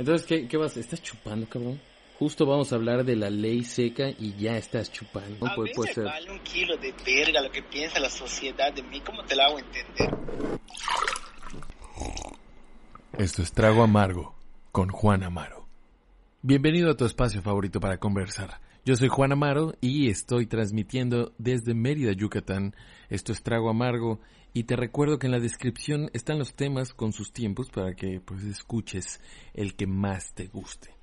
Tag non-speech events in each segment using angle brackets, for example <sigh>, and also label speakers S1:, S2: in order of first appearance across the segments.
S1: Entonces, ¿qué, qué vas? ¿Estás chupando, cabrón? Justo vamos a hablar de la ley seca y ya estás chupando.
S2: A
S1: Puede, puede
S2: me
S1: ser.
S2: vale un kilo de verga lo que piensa la sociedad de mí. ¿Cómo te la hago entender?
S1: Esto es Trago Amargo con Juan Amaro. Bienvenido a tu espacio favorito para conversar. Yo soy Juan Amaro y estoy transmitiendo desde Mérida, Yucatán. Esto es Trago Amargo y te recuerdo que en la descripción están los temas con sus tiempos para que pues escuches el que más te guste.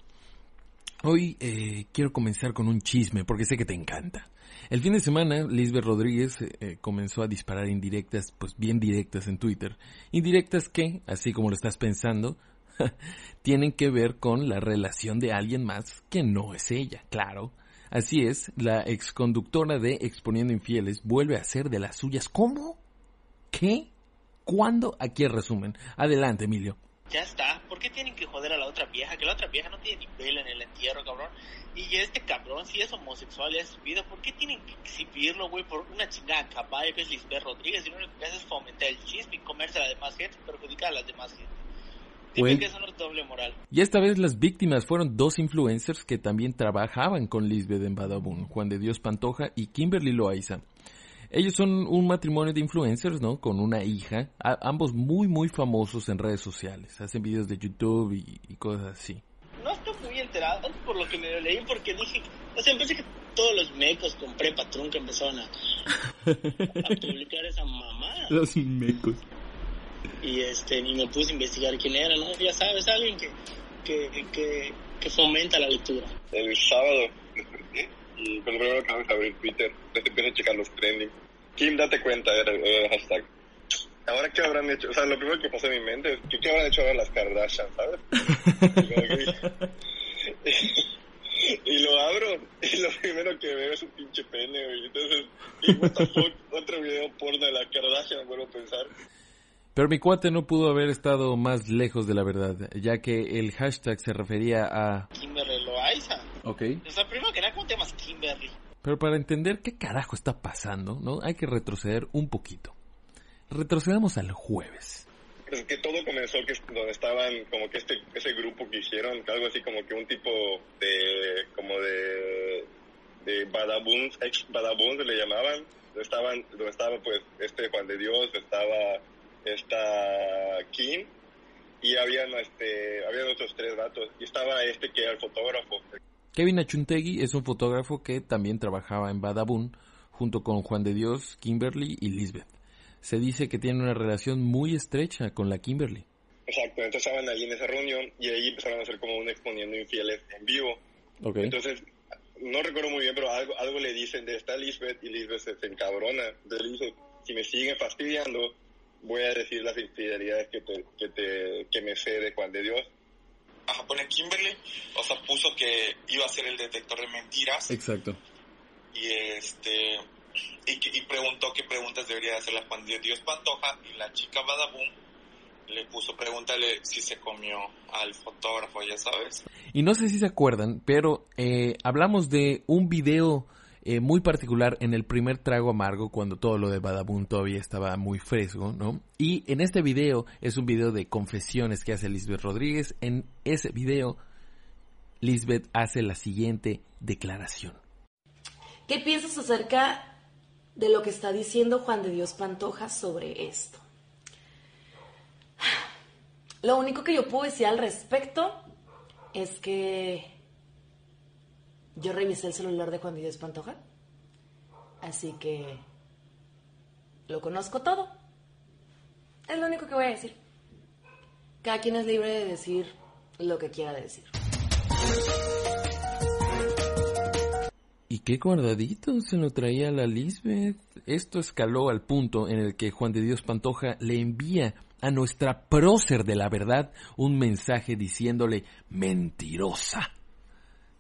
S1: Hoy eh, quiero comenzar con un chisme porque sé que te encanta. El fin de semana, Lisbeth Rodríguez eh, comenzó a disparar indirectas, pues bien directas en Twitter. Indirectas que, así como lo estás pensando, <laughs> tienen que ver con la relación de alguien más que no es ella, claro. Así es, la exconductora de Exponiendo Infieles vuelve a ser de las suyas. ¿Cómo? ¿Qué? ¿Cuándo? Aquí el resumen. Adelante, Emilio.
S2: Ya está. ¿Por qué tienen que joder a la otra vieja? Que la otra vieja no tiene ni vela en el entierro, cabrón. Y este cabrón, si es homosexual y es su vida, ¿por qué tienen que exhibirlo, güey, por una chingada caballo que es Lisbeth Rodríguez? Y lo único que hace es fomentar el chisme y comerse a la demás gente, perjudicar a la demás gente. Dime
S1: Güey.
S2: que eso no es doble moral.
S1: Y esta vez las víctimas fueron dos influencers que también trabajaban con Lisbeth en Badabun, Juan de Dios Pantoja y Kimberly Loaiza. Ellos son un matrimonio de influencers, ¿no? Con una hija, a- ambos muy muy famosos en redes sociales. Hacen videos de YouTube y, y cosas así.
S2: No estoy muy enterado por lo que me leí porque dije, o sea, pensé que todos los mecos con prepa trunca empezaron a, a publicar esa mamá. <laughs>
S1: Los mecos.
S2: Y este ni me puse a investigar quién era, ¿no? Ya sabes, alguien que, que, que, que fomenta la lectura.
S3: el sábado <laughs> y pues primero hago es abrir Twitter, entonces empiezo a checar los trending. Kim, date cuenta, era, era el hashtag. Ahora, ¿qué habrán hecho? O sea, lo primero que pasó en mi mente es, ¿qué, qué habrán hecho ahora las Kardashian, sabes? Y y lo abro y lo primero que veo es un pinche pene, güey. Entonces, y what the fuck, otro video porno de la Kardashian, vuelvo a pensar.
S1: Pero mi cuate no pudo haber estado más lejos de la verdad, ya que el hashtag se refería a...
S2: Kimberly Loaiza.
S1: Ok.
S2: O sea, primero que nada, ¿cómo te llamas Kimberly?
S1: Pero para entender qué carajo está pasando, ¿no? Hay que retroceder un poquito. Retrocedamos al jueves.
S3: Pues que todo comenzó que donde estaban como que este ese grupo que hicieron algo así como que un tipo de como de de badaboons ex badaboons le llamaban donde estaban donde estaba pues este Juan de Dios estaba esta Kim y habían este habían otros tres vatos y estaba este que era el fotógrafo
S1: Kevin Achuntegui es un fotógrafo que también trabajaba en Badabun junto con Juan de Dios, Kimberly y Lisbeth. Se dice que tiene una relación muy estrecha con la Kimberly.
S3: exacto entonces estaban ahí en esa reunión y ahí empezaron a hacer como un exponiendo infieles en vivo
S1: Ok.
S3: Entonces, no recuerdo muy bien, pero algo, algo le dicen de esta Lisbeth y Lisbeth se, se encabrona. Entonces le dice, si me siguen fastidiando, voy a decir las infidelidades que, te, que, te, que me sé de Juan de Dios.
S4: Ajá, pone Kimberly, o sea, puso que iba a ser el detector de mentiras
S1: Exacto.
S4: y este y, que- y preguntó qué preguntas debería hacer la Juan de Dios Pantoja y la chica Badabun le puso pregúntale si se comió al fotógrafo, ya sabes.
S1: Y no sé si se acuerdan, pero eh, hablamos de un video eh, muy particular en el primer trago amargo, cuando todo lo de Badabun todavía estaba muy fresco, ¿no? Y en este video es un video de confesiones que hace Lisbeth Rodríguez. En ese video, Lisbeth hace la siguiente declaración.
S5: ¿Qué piensas acerca de lo que está diciendo Juan de Dios Pantoja sobre esto? <sighs> Lo único que yo puedo decir al respecto es que yo revisé el celular de Juan de Dios Pantoja, así que lo conozco todo. Es lo único que voy a decir. Cada quien es libre de decir lo que quiera decir.
S1: Y qué guardadito se lo traía la Lisbeth. Esto escaló al punto en el que Juan de Dios Pantoja le envía a nuestra prócer de la verdad un mensaje diciéndole mentirosa.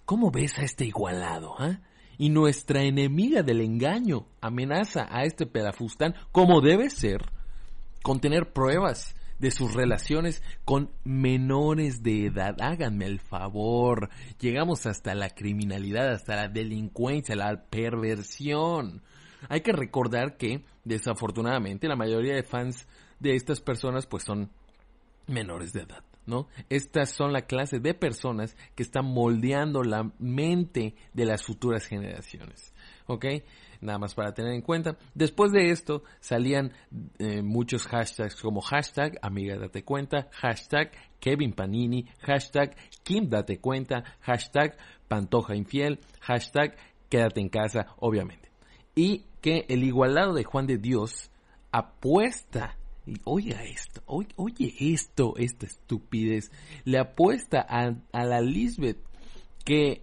S1: ¿Cómo ves a este igualado, ah? Y nuestra enemiga del engaño amenaza a este pedafustán como debe ser, con tener pruebas de sus relaciones con menores de edad. Háganme el favor. Llegamos hasta la criminalidad, hasta la delincuencia, la perversión. Hay que recordar que, desafortunadamente, la mayoría de fans de estas personas pues son menores de edad. Estas son la clase de personas que están moldeando la mente de las futuras generaciones, ¿ok? Nada más para tener en cuenta. Después de esto salían eh, muchos hashtags como hashtag amiga date cuenta, hashtag Kevin Panini, hashtag Kim date cuenta, hashtag Pantoja infiel, hashtag quédate en casa, obviamente. Y que el igualado de Juan de Dios apuesta oiga esto, oye, esto, esta estupidez, le apuesta a, a, la Lisbeth que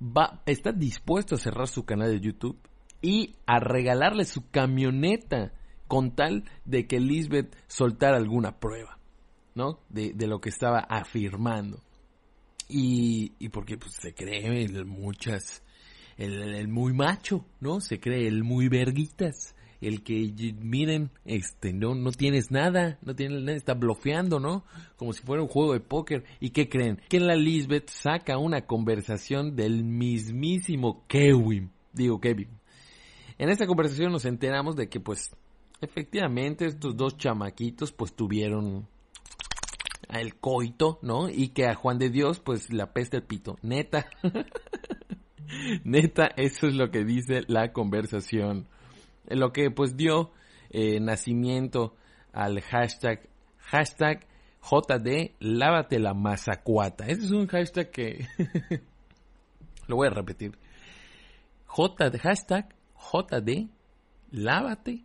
S1: va, está dispuesto a cerrar su canal de YouTube y a regalarle su camioneta con tal de que Lisbeth soltara alguna prueba, ¿no? De, de lo que estaba afirmando. Y, y porque pues, se cree el muchas, el, el, muy macho, ¿no? Se cree el muy verguitas, el que miren, este, no, no tienes nada, no tienes nada, está bloqueando, ¿no? Como si fuera un juego de póker. ¿Y qué creen? Que la Lisbeth saca una conversación del mismísimo Kevin, digo Kevin, en esta conversación nos enteramos de que pues efectivamente estos dos chamaquitos pues tuvieron el coito, ¿no? Y que a Juan de Dios pues la peste el pito. Neta. <laughs> Neta, eso es lo que dice la conversación. Lo que pues dio eh, nacimiento al hashtag, hashtag JD lávate la mazacuata. Ese es un hashtag que <laughs> lo voy a repetir. J, hashtag JD, lávate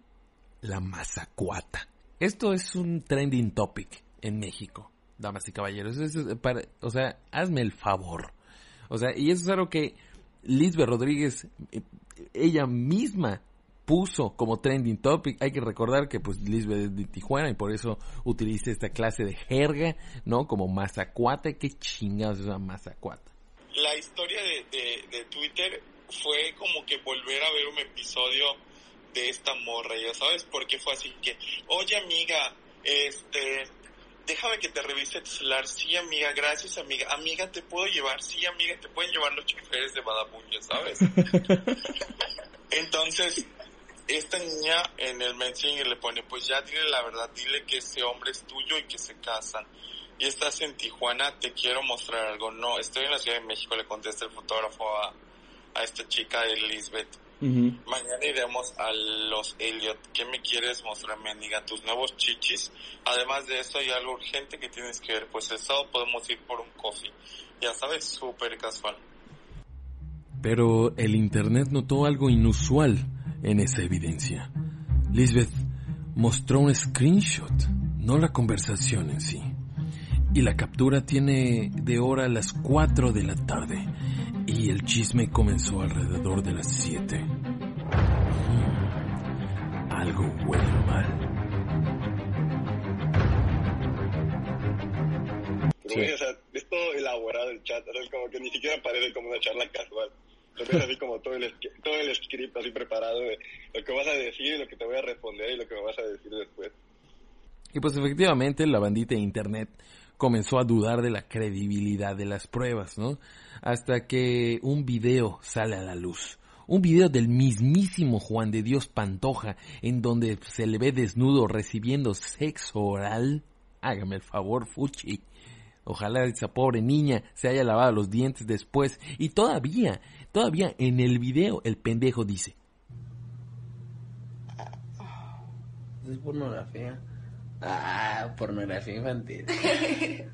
S1: la mazacuata. Esto es un trending topic en México, damas y caballeros. o sea, hazme el favor. O sea, y eso es algo que Lisbeth Rodríguez, eh, ella misma puso como trending topic. Hay que recordar que pues Lisbeth es de Tijuana y por eso utiliza esta clase de jerga, ¿no? Como mazacuata. ¿Qué chingados es una mazacuata?
S4: La historia de, de Twitter fue como que volver a ver un episodio de esta morra, ya sabes, porque fue así que, oye amiga, este, déjame que te revise tu celular, sí amiga, gracias amiga, amiga, te puedo llevar, sí amiga, te pueden llevar los choferes de Badabun, ya sabes. <laughs> Entonces, esta niña en el mensaje le pone, pues ya dile la verdad, dile que ese hombre es tuyo y que se casan. Y estás en Tijuana, te quiero mostrar algo. No, estoy en la Ciudad de México, le contesta el fotógrafo a, a esta chica Elizabeth. Mañana iremos a los Elliot. ¿Qué me quieres mostrar, mendiga? Tus nuevos chichis. Además de eso, hay algo urgente que tienes que ver. Pues el sábado podemos ir por un coffee. Ya sabes, súper casual.
S1: Pero el internet notó algo inusual en esa evidencia. Lisbeth mostró un screenshot, no la conversación en sí. Y la captura tiene de hora a las 4 de la tarde y el chisme comenzó alrededor de las 7. Mm, algo huele mal.
S3: Sí. o sea, es todo elaborado el chat, o como que ni siquiera parece como una charla casual. Así como todo el, todo el script así preparado lo que vas a decir y lo que te voy a responder y lo que me vas a decir después.
S1: Y pues efectivamente la bandita de internet comenzó a dudar de la credibilidad de las pruebas, ¿no? Hasta que un video sale a la luz. Un video del mismísimo Juan de Dios Pantoja, en donde se le ve desnudo recibiendo sexo oral. Hágame el favor, Fuchi. Ojalá esa pobre niña se haya lavado los dientes después. Y todavía, todavía en el video el pendejo dice.
S6: Es pornografía. Ah, pornografía infantil. <laughs>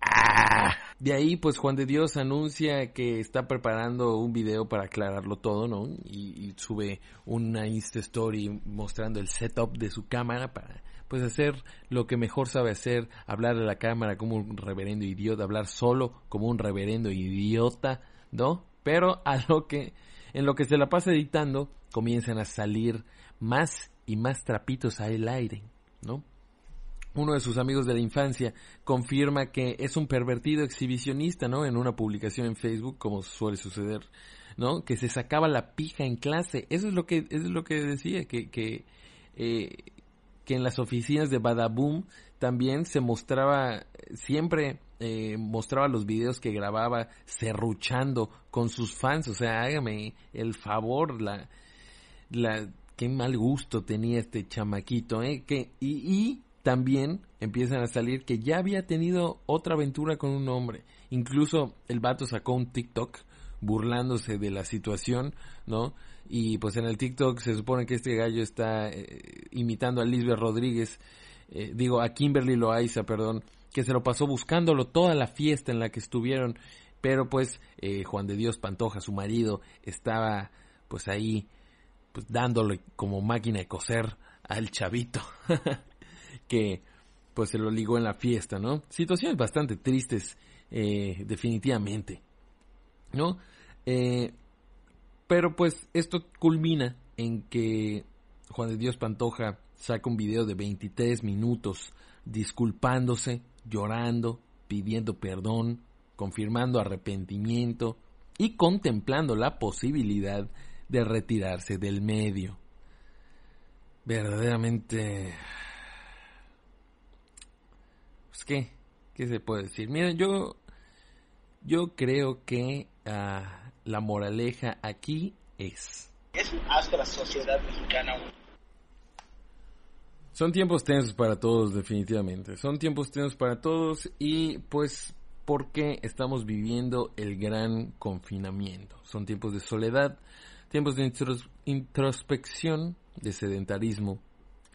S1: ah, de ahí, pues Juan de Dios anuncia que está preparando un video para aclararlo todo, ¿no? Y, y, sube una Insta Story mostrando el setup de su cámara para, pues, hacer lo que mejor sabe hacer, hablar a la cámara como un reverendo idiota, hablar solo como un reverendo idiota, ¿no? Pero a lo que, en lo que se la pasa editando, comienzan a salir más y más trapitos al aire, ¿no? Uno de sus amigos de la infancia confirma que es un pervertido exhibicionista, ¿no? En una publicación en Facebook, como suele suceder, ¿no? Que se sacaba la pija en clase. Eso es lo que, eso es lo que decía, que, que, eh, que en las oficinas de Badaboom también se mostraba, siempre eh, mostraba los videos que grababa serruchando con sus fans. O sea, hágame el favor, la, la qué mal gusto tenía este chamaquito, ¿eh? Que, y, y también empiezan a salir que ya había tenido otra aventura con un hombre. Incluso el vato sacó un TikTok burlándose de la situación, ¿no? Y pues en el TikTok se supone que este gallo está eh, imitando a Lisbeth Rodríguez, eh, digo, a Kimberly Loaiza, perdón, que se lo pasó buscándolo toda la fiesta en la que estuvieron, pero pues eh, Juan de Dios Pantoja, su marido, estaba pues ahí, pues dándole como máquina de coser al chavito, <laughs> que pues se lo ligó en la fiesta, ¿no? Situaciones bastante tristes, definitivamente, ¿no? Eh, pero pues esto culmina en que Juan de Dios Pantoja saca un video de 23 minutos disculpándose, llorando, pidiendo perdón, confirmando arrepentimiento y contemplando la posibilidad de retirarse del medio. Verdaderamente... Pues qué, qué se puede decir. Miren, yo yo creo que uh, la moraleja aquí es...
S2: Es un asco la sociedad mexicana.
S1: Son tiempos tensos para todos, definitivamente. Son tiempos tensos para todos y pues porque estamos viviendo el gran confinamiento. Son tiempos de soledad, tiempos de introspección, de sedentarismo.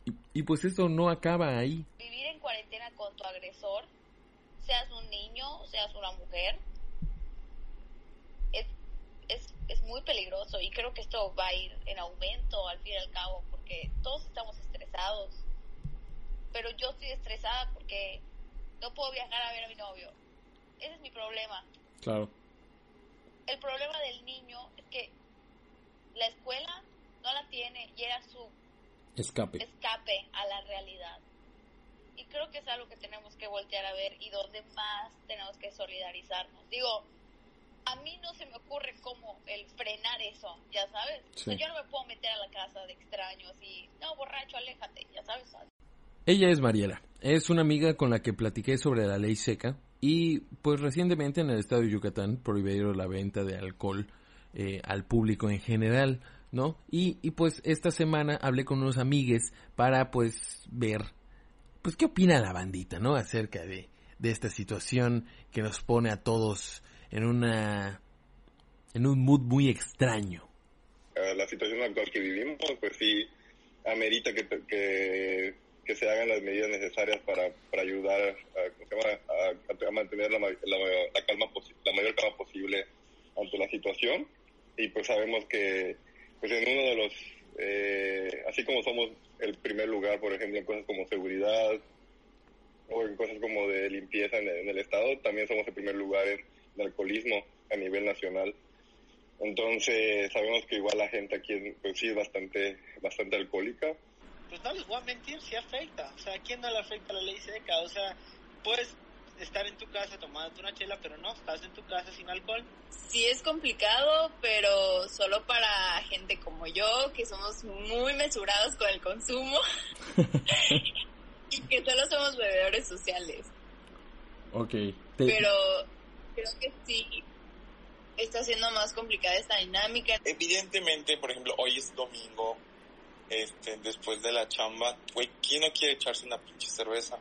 S1: Y, y pues eso no acaba ahí.
S7: Vivir en cuarentena con tu agresor, seas un niño, seas una mujer, es muy peligroso y creo que esto va a ir en aumento al fin y al cabo porque todos estamos estresados. Pero yo estoy estresada porque no puedo viajar a ver a mi novio. Ese es mi problema.
S1: Claro.
S7: El problema del niño es que la escuela no la tiene y era su
S1: escape.
S7: escape a la realidad. Y creo que es algo que tenemos que voltear a ver y donde más tenemos que solidarizarnos. Digo, a mí no se me ocurre cómo el frenar eso, ya sabes. yo no me puedo meter a la casa de extraños y, no, borracho, aléjate, ya sabes.
S1: Ella es Mariela, es una amiga con la que platiqué sobre la ley seca y pues recientemente en el estado de Yucatán prohibieron la venta de alcohol eh, al público en general, ¿no? Y, y pues esta semana hablé con unos amigues para pues ver, pues qué opina la bandita, ¿no? Acerca de, de esta situación que nos pone a todos en una en un mood muy extraño.
S3: La situación actual que vivimos, pues sí, amerita que, que, que se hagan las medidas necesarias para, para ayudar a, a, mantener la, la, la, calma la mayor calma posible ante la situación. Y pues sabemos que pues en uno de los, eh, así como somos el primer lugar, por ejemplo, en cosas como seguridad o en cosas como de limpieza en en el Estado, también somos el primer lugar en alcoholismo a nivel nacional. Entonces, sabemos que igual la gente aquí pues, sí es bastante, bastante alcohólica.
S2: Pues no les voy a mentir, sí afecta. O sea, ¿a quién no le afecta la ley seca? O sea, puedes estar en tu casa tomándote una chela, pero no, estás en tu casa sin alcohol.
S7: Sí es complicado, pero solo para gente como yo, que somos muy mesurados con el consumo <laughs> y que solo somos bebedores sociales.
S1: Ok.
S7: Pero creo que sí está siendo más complicada esta dinámica.
S4: Evidentemente, por ejemplo, hoy es domingo, este, después de la chamba, güey, ¿quién no quiere echarse una pinche cerveza?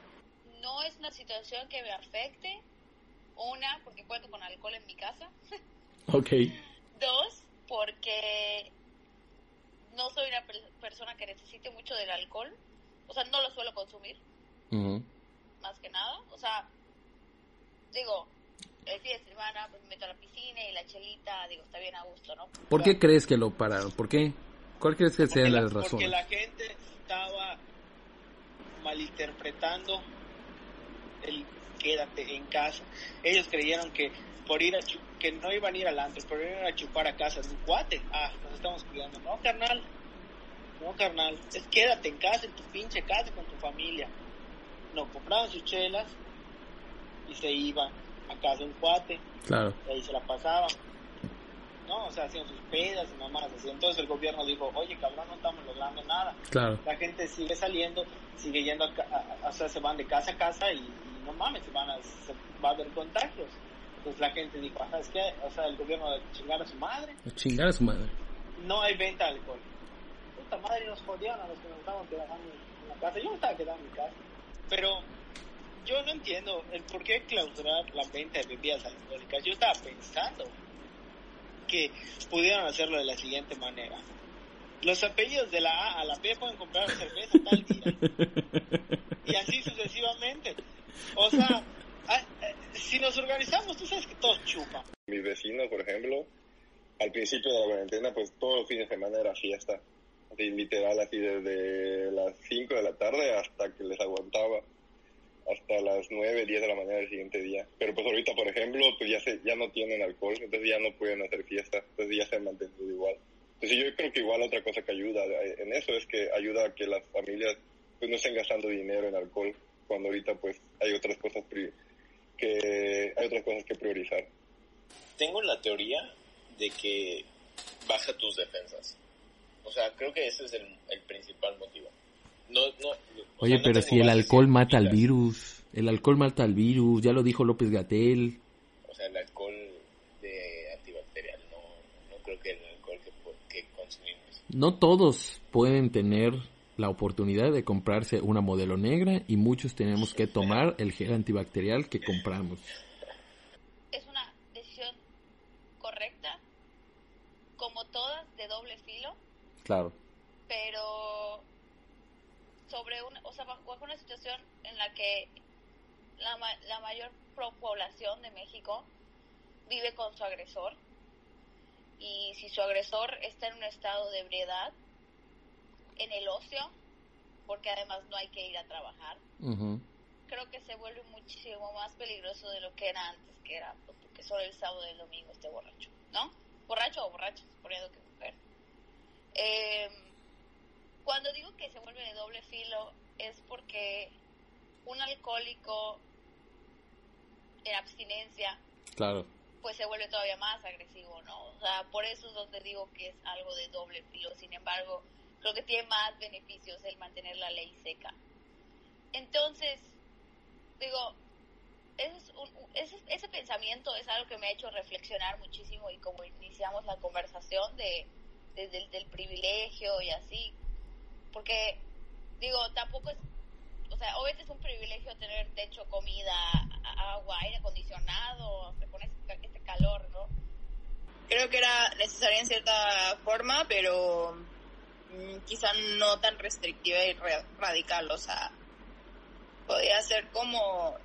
S7: No es una situación que me afecte. Una, porque cuento con alcohol en mi casa. <laughs>
S1: Ok.
S7: Dos, porque no soy una persona que necesite mucho del alcohol. O sea, no lo suelo consumir. Más que nada. O sea, digo, el fin de semana pues me meto a la piscina y la chelita, digo, está bien a gusto, ¿no?
S1: ¿Por qué crees que lo pararon? ¿Por qué? ¿Cuál crees que sea la, razón?
S2: Porque la gente estaba malinterpretando el quédate en casa. Ellos creyeron que por ir a que no iban a ir al antro, por ir a chupar a casa de un cuate. Ah, nos estamos cuidando. No, carnal. No, carnal. Es quédate en casa, en tu pinche casa con tu familia. No, compraban sus chelas y se iban a casa de un cuate.
S1: Claro.
S2: Y ahí se la pasaban. ¿no? O sea, hacían sus pedas y mamás así. Entonces el gobierno dijo, oye, cabrón, no estamos logrando nada.
S1: Claro.
S2: La gente sigue saliendo, sigue yendo, a, o sea, se van de casa a casa y, no mames, se van a, se va a haber contagios. Entonces la gente dijo, ¿sabes qué? O sea, el gobierno de chingar a su madre.
S1: Chingar a su madre.
S2: No hay venta de alcohol. Puta madre, nos jodieron a los que nos estaban quedando en la casa. Yo me estaba quedando en mi casa. pero yo no entiendo el por qué clausurar la venta de bebidas alcohólicas. Yo estaba pensando que pudieran hacerlo de la siguiente manera. Los apellidos de la A a la B pueden comprar cerveza tal día. Y así sucesivamente. O sea, eh, si nos organizamos, tú sabes que todos chupan.
S3: Mi vecino, por ejemplo, al principio de la cuarentena, pues todos los fines de semana era fiesta. Literal, así desde las 5 de la tarde hasta que les aguantaba hasta las 9, 10 de la mañana del siguiente día. Pero pues ahorita, por ejemplo, pues ya, se, ya no tienen alcohol, entonces ya no pueden hacer fiesta, entonces ya se han mantenido igual. Entonces yo creo que igual otra cosa que ayuda en eso es que ayuda a que las familias pues no estén gastando dinero en alcohol, cuando ahorita pues hay otras cosas que hay otras cosas que priorizar.
S8: Tengo la teoría de que baja tus defensas. O sea, creo que ese es el, el principal motivo. No, no,
S1: Oye, pero si el alcohol mata al virus, el alcohol mata al virus, ya lo dijo López Gatel.
S8: O sea, el alcohol de antibacterial, no, no creo que el alcohol que, que consumimos.
S1: No todos pueden tener la oportunidad de comprarse una modelo negra y muchos tenemos que tomar el gel antibacterial que compramos.
S7: Es una decisión correcta, como todas, de doble filo.
S1: Claro.
S7: Pero sobre una, o sea, bajo una situación en la que la, la mayor población de México vive con su agresor. Y si su agresor está en un estado de ebriedad, en el ocio, porque además no hay que ir a trabajar, creo que se vuelve muchísimo más peligroso de lo que era antes, que era porque solo el sábado y el domingo esté borracho, ¿no? Borracho o borracho, poniendo que mujer. Eh, cuando digo que se vuelve de doble filo es porque un alcohólico en abstinencia,
S1: claro.
S7: pues se vuelve todavía más agresivo, ¿no? O sea, por eso es donde digo que es algo de doble filo. Sin embargo, creo que tiene más beneficios el mantener la ley seca. Entonces, digo, ese, ese, pensamiento es algo que me ha hecho reflexionar muchísimo y como iniciamos la conversación de desde el del privilegio y así, porque digo, tampoco es, o sea, obviamente es un privilegio tener techo, comida, agua, aire acondicionado, con este, este calor, ¿no?
S9: Creo que era necesaria en cierta forma, pero mm, quizá no tan restrictiva y radical, o sea, podía ser como,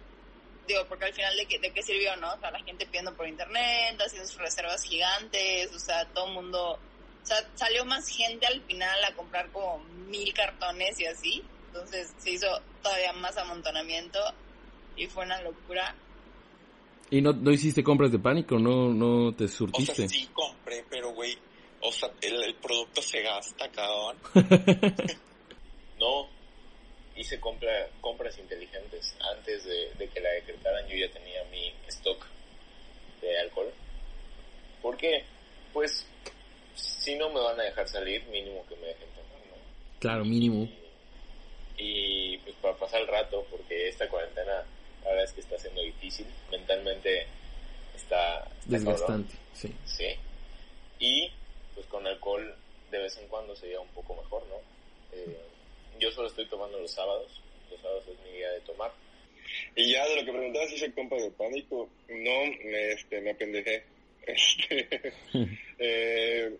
S9: digo, porque al final de qué, de qué sirvió, ¿no? O sea, la gente pidiendo por internet, haciendo sus reservas gigantes, o sea, todo el mundo o sea, salió más gente al final a comprar como mil cartones y así. Entonces se hizo todavía más amontonamiento y fue una locura.
S1: ¿Y no, no hiciste compras de pánico? ¿No, no te surtiste?
S4: O sea, sí compré, pero güey, o sea, el, producto se gasta, cabrón. <laughs>
S8: no, hice compra, compras inteligentes. Antes de, de que la decretaran yo ya tenía mi stock de alcohol. ¿Por qué? Pues si no me van a dejar salir, mínimo que me dejen tomar, ¿no?
S1: Claro, mínimo.
S8: Y, pues para pasar el rato, porque esta cuarentena la verdad es que está siendo difícil, mentalmente está...
S1: Desgastante, sí.
S8: Sí. Y pues con alcohol de vez en cuando sería un poco mejor, ¿no? Eh, yo solo estoy tomando los sábados, los sábados es mi día de tomar.
S3: Y ya de lo que preguntabas si se compra de pánico, no, me, este, me apendejé. <laughs> Este, <laughs> eh,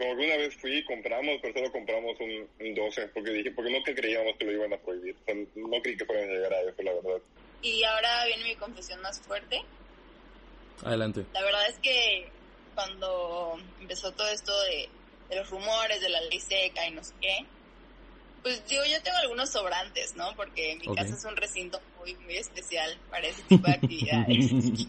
S3: como que una vez fui y compramos, pero solo compramos un, 12, porque dije, porque no que creíamos que lo iban a prohibir. no creí que fueran a llegar a eso, la verdad.
S9: Y ahora viene mi confesión más fuerte.
S1: Adelante.
S9: La verdad es que cuando empezó todo esto de, los rumores de la ley seca y no sé qué, pues digo, yo tengo algunos sobrantes, ¿no? Porque mi casa es un recinto muy, muy especial para ese tipo de <laughs> actividades.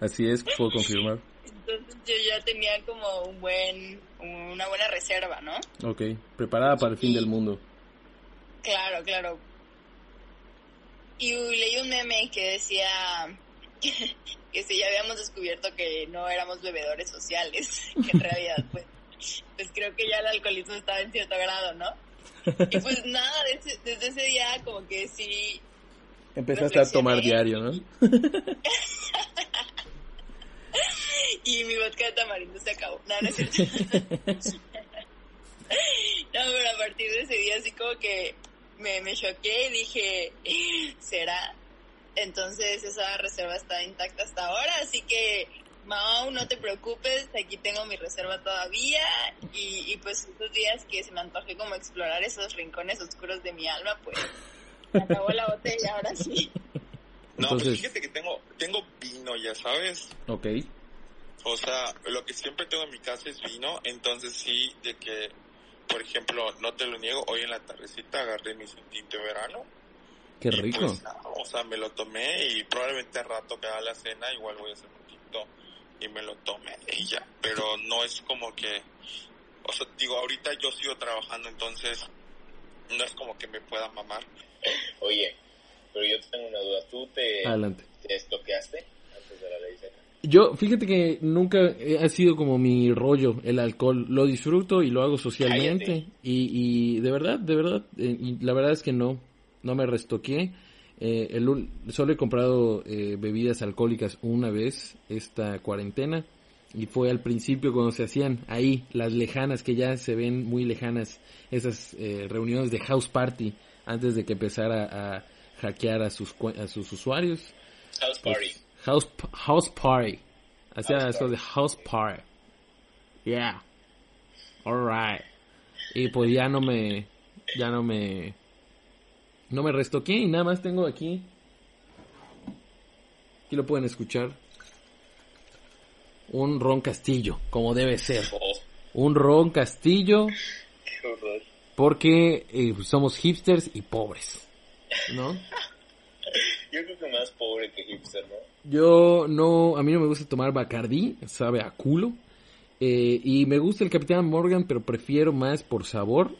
S1: Así es, puedo confirmar.
S9: Entonces yo ya tenía como un buen, una buena reserva, ¿no?
S1: Ok, preparada para el fin del mundo.
S9: Claro, claro. Y leí un meme que decía que, si ya habíamos descubierto que no éramos bebedores sociales, <laughs> que en realidad pues, pues creo que ya el alcoholismo estaba en cierto grado, ¿no? Y pues <laughs> nada, desde, desde ese día como que sí...
S1: Empezaste a tomar diario, ¿no? <laughs> <laughs>
S9: y mi vodka de tamarindo se acabó. No, no es cierto. <laughs> no, pero a partir de ese día así como que me, me choqué y dije, <laughs> ¿será? Entonces esa reserva está intacta hasta ahora, así que Mau, no te preocupes, aquí tengo mi reserva todavía y, y pues estos días que se me antoje como explorar esos rincones oscuros de mi alma, pues se acabó la botella, ahora sí.
S4: No, pues fíjate que tengo, tengo vino, ya sabes.
S1: Ok.
S4: O sea, lo que siempre tengo en mi casa es vino, entonces sí, de que, por ejemplo, no te lo niego, hoy en la tardecita agarré mi tinto de verano.
S1: Qué rico.
S4: Pues, o sea, me lo tomé y probablemente al rato que haga la cena igual voy a hacer un tinto y me lo tomé y ya. Pero no es como que, o sea, digo, ahorita yo sigo trabajando, entonces no es como que me pueda mamar.
S8: Oye, pero yo tengo una duda. ¿Tú te,
S1: Adelante.
S8: te estoqueaste antes de la ley seca?
S1: Yo, fíjate que nunca ha sido como mi rollo el alcohol. Lo disfruto y lo hago socialmente. Y, y de verdad, de verdad, eh, y la verdad es que no, no me restoqué. Eh, el, solo he comprado eh, bebidas alcohólicas una vez esta cuarentena y fue al principio cuando se hacían ahí las lejanas que ya se ven muy lejanas esas eh, reuniones de house party antes de que empezara a hackear a sus a sus usuarios
S8: house party
S1: pues, house house party hacía house eso party. de house party yeah alright y pues ya no me ya no me no me restoqué y nada más tengo aquí. Aquí lo pueden escuchar. Un ron castillo, como debe ser. Un ron castillo. Porque eh, somos hipsters y pobres. ¿No?
S8: Yo creo que más pobre que hipster, ¿no?
S1: Yo no, a mí no me gusta tomar Bacardi, sabe a culo. Eh, y me gusta el Capitán Morgan, pero prefiero más por sabor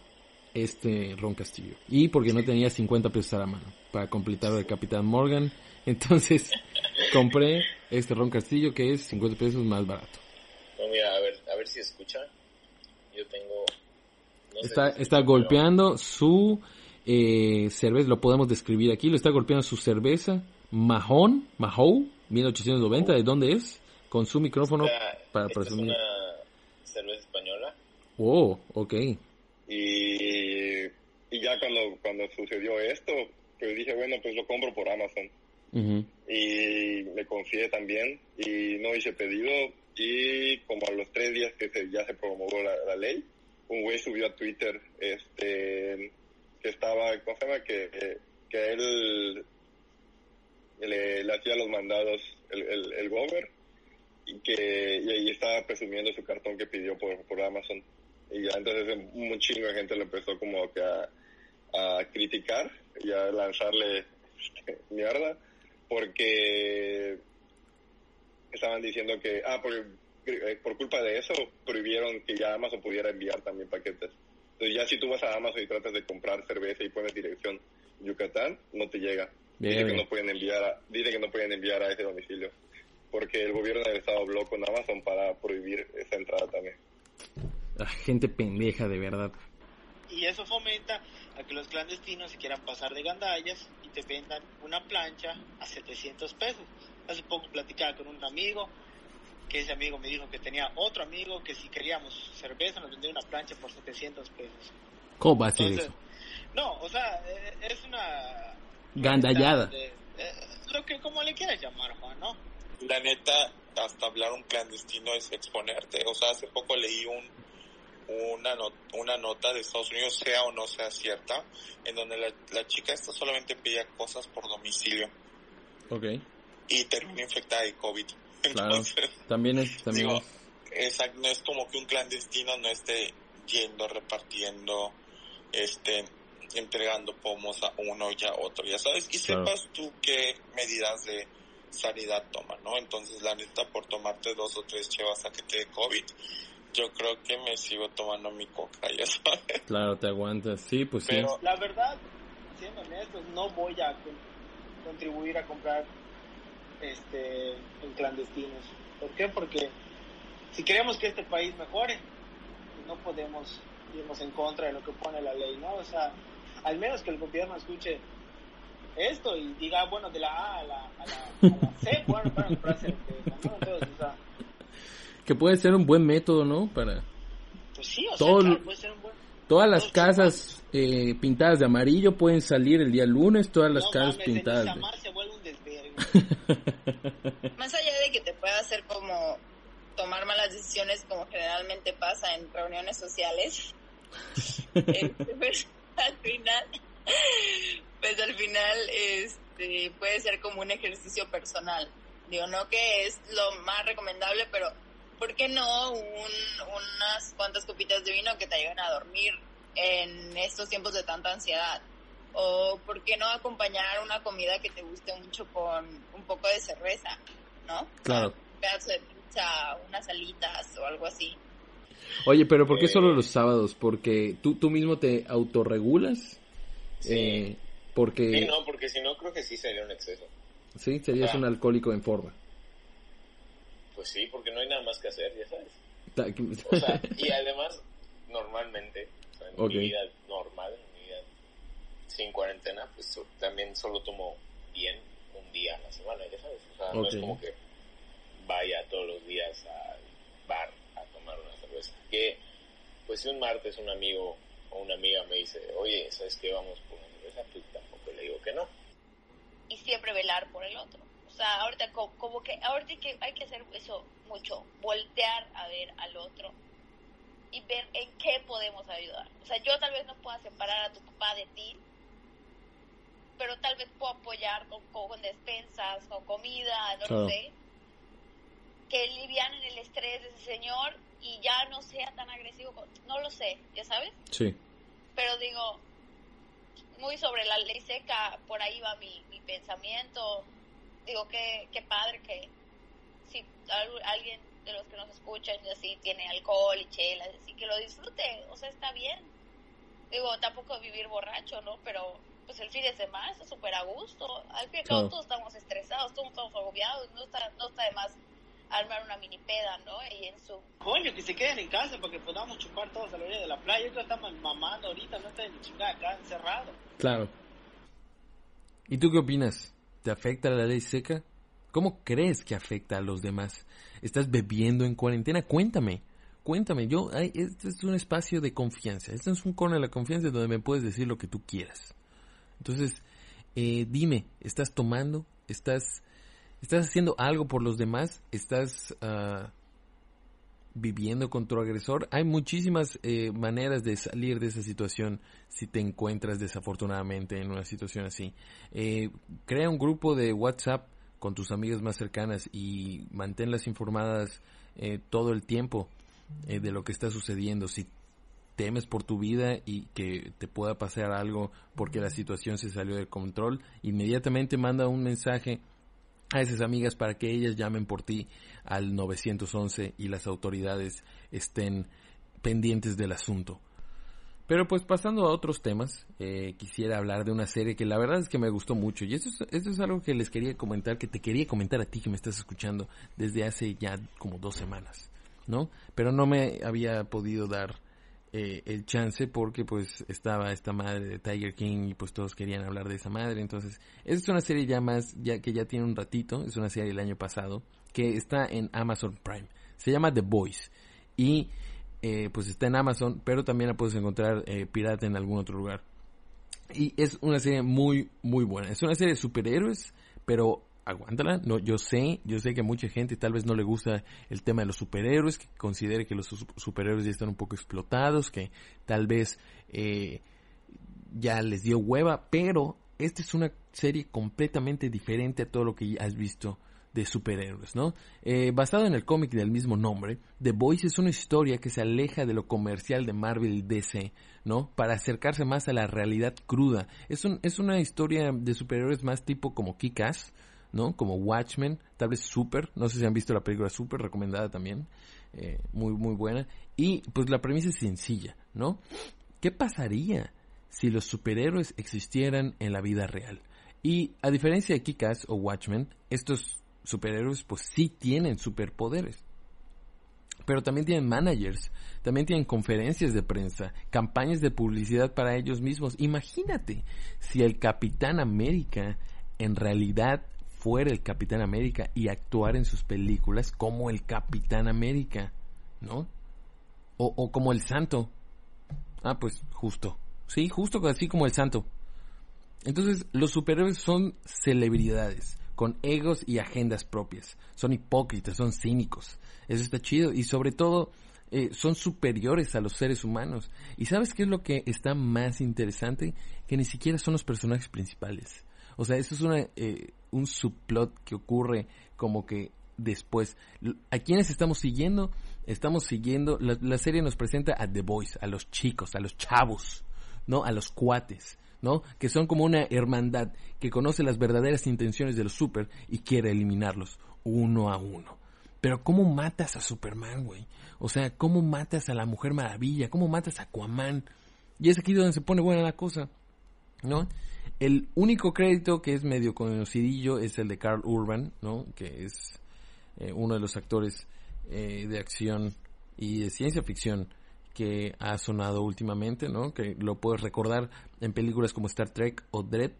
S1: este Ron Castillo. Y porque no tenía 50 pesos a la mano para completar el Capitán Morgan. <laughs> Entonces compré este Ron Castillo que es 50 pesos más barato.
S8: No, mira, a ver, a ver si escucha. Yo tengo...
S1: No está si está golpeando su eh, cerveza, lo podemos describir aquí, lo está golpeando su cerveza Mahon, Mahou, 1890, ¿de dónde es? Con su micrófono
S8: esta,
S1: para
S8: esta
S1: presumir.
S8: Es una cerveza española.
S1: Oh, ok.
S3: Y, y ya cuando, cuando sucedió esto, pues dije, bueno, pues lo compro por Amazon.
S1: Uh -huh.
S3: Y me confié también y no hice pedido. Y como a los tres días que se, ya se promulgó la, la, ley, un güey subió a Twitter este que estaba, ¿cómo? Que, que él le, hacía los mandados el, el, el gober y que y ahí estaba presumiendo su cartón que pidió por, por Amazon y ya entonces un chingo de gente lo empezó como que a, a criticar y a lanzarle <laughs> mierda porque estaban diciendo que ah por, por culpa de eso prohibieron que ya Amazon pudiera enviar también paquetes entonces ya si tú vas a Amazon y tratas de comprar cerveza y pones dirección Yucatán no te llega
S1: bien,
S3: dice
S1: bien.
S3: que no pueden enviar a, dice que no pueden enviar a ese domicilio porque el gobierno del estado habló con Amazon para prohibir esa entrada también
S1: Ah, gente pendeja, de verdad.
S2: Y eso fomenta a que los clandestinos se quieran pasar de gandallas y te vendan una plancha a 700 pesos. Hace poco platicaba con un amigo, que ese amigo me dijo que tenía otro amigo que si queríamos cerveza nos vendía una plancha por 700 pesos.
S1: ¿Cómo va a ser
S2: Entonces,
S1: eso?
S2: No, o sea, eh, es una...
S1: Gandallada.
S2: De, eh, lo que como le quieras llamar, Juan, ¿no?
S4: La neta, hasta hablar un clandestino es exponerte. O sea, hace poco leí un una, not una nota de Estados Unidos, sea o no sea cierta, en donde la, la chica esta solamente pedía cosas por domicilio.
S1: Ok.
S4: Y terminó infectada de COVID.
S1: Claro. Entonces, también es... También
S4: digo, exacto, no es como que un clandestino no esté yendo, repartiendo, este, entregando pomos a uno y a otro, ya sabes, y
S1: Claro.
S4: sepas tú qué medidas de sanidad toman, ¿no? Entonces, la neta, por tomarte dos o tres chevas a que te dé COVID, yo creo que me sigo tomando mi coca, ya sabes.
S1: Claro, te aguantas. Sí, pues sí.
S2: Pero la verdad, siendo honestos, no voy a con contribuir a comprar este en clandestinos. ¿Por qué? Porque si queremos que este país mejore, no podemos irnos en contra de lo que pone la ley, ¿no? O sea, al menos que el gobierno escuche esto y diga, bueno, de la A a la, a la, a la C, bueno, para comprar cerveza, ¿no? Entonces, o sea,
S1: Que puede ser un buen método, ¿no? Para...
S2: pues sí, o
S1: Todo
S2: sea, claro, puede ser un buen...
S1: Todas las casas eh, pintadas de amarillo pueden salir el día lunes, todas las casas pintadas. De... <laughs>
S9: Más allá de que te pueda hacer como tomar malas decisiones como generalmente pasa en reuniones sociales, <laughs> pues, al final, pues al final este, puede ser como un ejercicio personal. Digo, no que es lo más recomendable, pero ¿por qué no unas cuantas copitas de vino que te ayuden a dormir en estos tiempos de tanta ansiedad? ¿O por qué no acompañar una comida que te guste mucho con un poco de cerveza? ¿No?
S1: Claro.
S9: Un pedazo de pizza, unas alitas o algo así.
S1: Oye, pero ¿por qué solo los sábados? ¿Porque tú, tú mismo te autorregulas?
S8: Sí.
S1: Eh, porque...
S8: Sí, no, porque si no creo que sí sería un exceso.
S1: Sí, serías un alcohólico en forma.
S8: Pues sí, porque no hay nada más que hacer, ya sabes. O sea, y además, normalmente, o sea, en mi vida normal, sin cuarentena, pues también solo tomo bien un día a la semana, ya sabes. O sea, no es como que vaya todos los días al bar a tomar una cerveza. Que, pues si un martes un amigo o una amiga me dice, oye, ¿sabes qué? Vamos por una cerveza, pues tampoco le digo que no.
S7: Y siempre velar por el otro. O sea, ahorita como, que ahorita que hay que hacer eso mucho, voltear a ver al otro y ver en qué podemos ayudar. O sea, yo tal vez no pueda separar a tu papá de ti, pero tal vez puedo apoyar con, con despensas, con comida, no lo sé, que livianen el estrés de ese señor y ya no sea tan agresivo, no lo sé, ¿ya sabes?
S1: Sí.
S7: Pero digo, muy sobre la ley seca, por ahí va mi, mi pensamiento, digo que qué padre que si alguien de los que nos escuchan y así tiene alcohol y chelas, así que lo disfrute, o sea, está bien. Digo, tampoco vivir borracho, ¿no? Pero pues el fin de semana está súper a gusto. Al fin y al cabo todos estamos estresados, todos estamos agobiados, no está, no está de más armar una mini peda, ¿no? Y en su...
S2: Coño, que se queden en casa porque podamos chupar todos a la orilla de la playa. Otros estamos mamando ahorita, no están chingada acá encerrado.
S1: Claro. ¿Y tú qué opinas? ¿Te afecta la ley seca? ¿Cómo crees que afecta a los demás? ¿Estás bebiendo en cuarentena? Cuéntame, cuéntame. Yo, este es un espacio de confianza. Este es un corner de la confianza donde me puedes decir lo que tú quieras. Entonces, eh, dime, ¿estás tomando? ¿Estás, ¿Estás haciendo algo por los demás? ¿Estás uh, viviendo con tu agresor? Hay muchísimas eh, maneras de salir de esa situación si te encuentras desafortunadamente en una situación así. Eh, crea un grupo de WhatsApp con tus amigas más cercanas y manténlas informadas eh, todo el tiempo eh, de lo que está sucediendo. Temes por tu vida y que te pueda pasar algo porque la situación se salió de control, inmediatamente manda un mensaje a esas amigas para que ellas llamen por ti al 911 y las autoridades estén pendientes del asunto. Pero pues pasando a otros temas, eh, quisiera hablar de una serie que la verdad es que me gustó mucho. Y esto es, esto es algo que les quería comentar, que te quería comentar a ti que me estás escuchando desde hace ya como dos semanas, ¿no? Pero no me había podido dar eh, el chance porque pues estaba esta madre de Tiger King y pues todos querían hablar de esa madre. Entonces, es una serie ya más, ya que ya tiene un ratito, es una serie del año pasado, que está en Amazon Prime. Se llama The Boys. Y eh, pues está en Amazon, pero también la puedes encontrar eh, pirata en algún otro lugar. Y es una serie muy, muy buena. Es una serie de superhéroes, pero aguántala. No, yo sé, yo sé que a mucha gente tal vez no le gusta el tema de los superhéroes, que considere que los superhéroes ya están un poco explotados, que tal vez eh, ya les dio hueva, pero esta es una serie completamente diferente a todo lo que has visto de superhéroes, ¿no? Eh, basado en el cómic del mismo nombre, The Voice es una historia que se aleja de lo comercial de Marvel DC, ¿no? Para acercarse más a la realidad cruda. Es, un, es una historia de superhéroes más tipo como Kick-Ass, ¿no? Como Watchmen, tal vez Super, no sé si han visto la película Super, recomendada también, eh, muy, muy buena. Y pues la premisa es sencilla, ¿no? ¿Qué pasaría si los superhéroes existieran en la vida real? Y a diferencia de Kick-Ass o Watchmen, estos superhéroes pues sí tienen superpoderes. Pero también tienen managers, también tienen conferencias de prensa, campañas de publicidad para ellos mismos. Imagínate si el Capitán América en realidad fuera el Capitán América y actuar en sus películas como el Capitán América, ¿no? O, o como el Santo. Ah, pues justo. Sí, justo así como el santo. Entonces, los superhéroes son celebridades, con egos y agendas propias. Son hipócritas, son cínicos. Eso está chido. Y sobre todo, eh, son superiores a los seres humanos. ¿Y sabes qué es lo que está más interesante? Que ni siquiera son los personajes principales. O sea, eso es una, eh, un subplot que ocurre como que después. ¿A quiénes estamos siguiendo? Estamos siguiendo, la, la serie nos presenta a The Boys, a los chicos, a los chavos, ¿no? A los cuates. ¿no? Que son como una hermandad que conoce las verdaderas intenciones de los super y quiere eliminarlos uno a uno. Pero ¿cómo matas a Superman, güey? O sea, ¿cómo matas a la Mujer Maravilla? ¿Cómo matas a Aquaman? Y es aquí donde se pone buena la cosa, ¿no? El único crédito que es medio conocidillo es el de Carl Urban, ¿no? Que es eh, uno de los actores eh, de acción y de ciencia ficción que ha sonado últimamente, ¿no? Que lo puedes recordar en películas como Star Trek o Dread,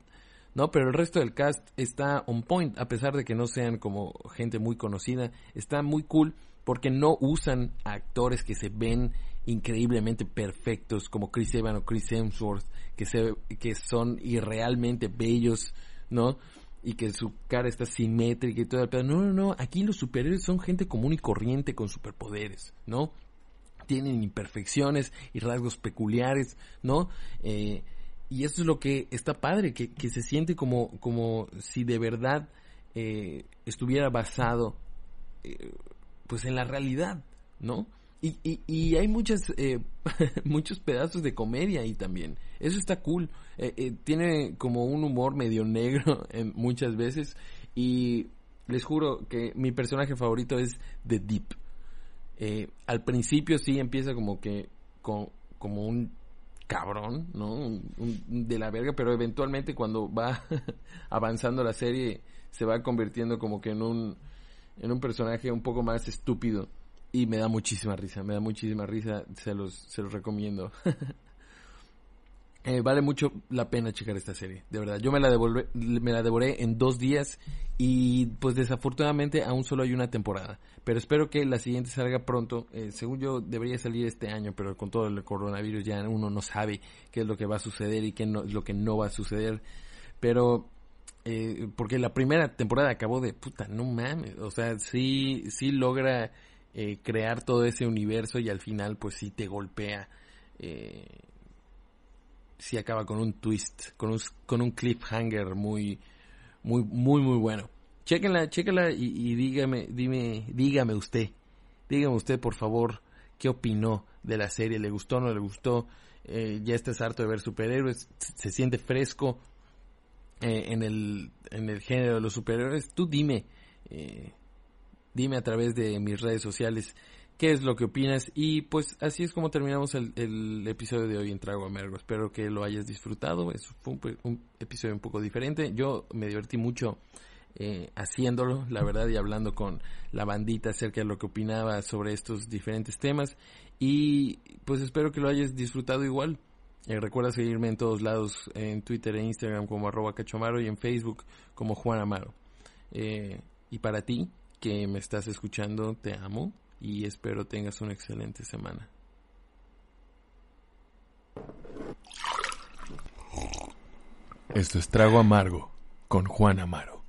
S1: ¿no? Pero el resto del cast está on point, a pesar de que no sean como gente muy conocida, está muy cool porque no usan actores que se ven increíblemente perfectos como Chris Evans o Chris Hemsworth, que, se, que son irrealmente bellos, ¿no? Y que su cara está simétrica y todo. Pero no, no, no, aquí los superhéroes son gente común y corriente con superpoderes, ¿no? tienen imperfecciones y rasgos peculiares, ¿no? Eh, y eso es lo que está padre, que, se siente como, como si de verdad eh, estuviera basado eh, pues en la realidad, ¿no? Y, y, hay muchas, <laughs> muchos pedazos de comedia ahí también. Eso está cool. tiene como un humor medio negro <laughs> muchas veces. Y les juro que mi personaje favorito es The Deep. Eh, al principio sí empieza como que con, como un cabrón, ¿no? de la verga, pero eventualmente cuando va <laughs> avanzando la serie se va convirtiendo como que en un en un personaje un poco más estúpido y me da muchísima risa, me da muchísima risa, se los se los recomiendo. <laughs> Eh, vale mucho la pena checar esta serie, de verdad. Yo me la, devolvé, me la devoré en dos días y pues desafortunadamente aún solo hay una temporada. Pero espero que la siguiente salga pronto. Eh, según yo debería salir este año, pero con todo el coronavirus ya uno no sabe qué es lo que va a suceder y qué no, es lo que no va a suceder. Pero eh, porque la primera temporada acabó de puta, no mames. O sea, sí, sí logra crear todo ese universo y al final pues sí te golpea. Eh, si acaba con un twist, con un, con un cliffhanger muy, muy, muy, muy bueno. Chéquenla, chéquenla y, dígame, dime, dígame usted, dígame usted por favor qué opinó de la serie, le gustó o no le gustó, eh, ya estás harto de ver superhéroes, se siente fresco eh, en, el, en el género de los superhéroes, tú dime, eh, dime a través de mis redes sociales qué es lo que opinas. Y pues así es como terminamos el, episodio de hoy en Trago Amargo. Espero que lo hayas disfrutado. Es, un, episodio un poco diferente. Yo me divertí mucho eh, haciéndolo, la verdad, y hablando con la bandita acerca de lo que opinaba sobre estos diferentes temas. Y pues espero que lo hayas disfrutado igual. Eh, recuerda seguirme en todos lados, en Twitter e Instagram como arroba cachomaro y en Facebook como Juan Amaro. Eh, y para ti, que me estás escuchando, te amo y espero tengas una excelente semana.
S10: Esto es Trago Amargo con Juan Amaro.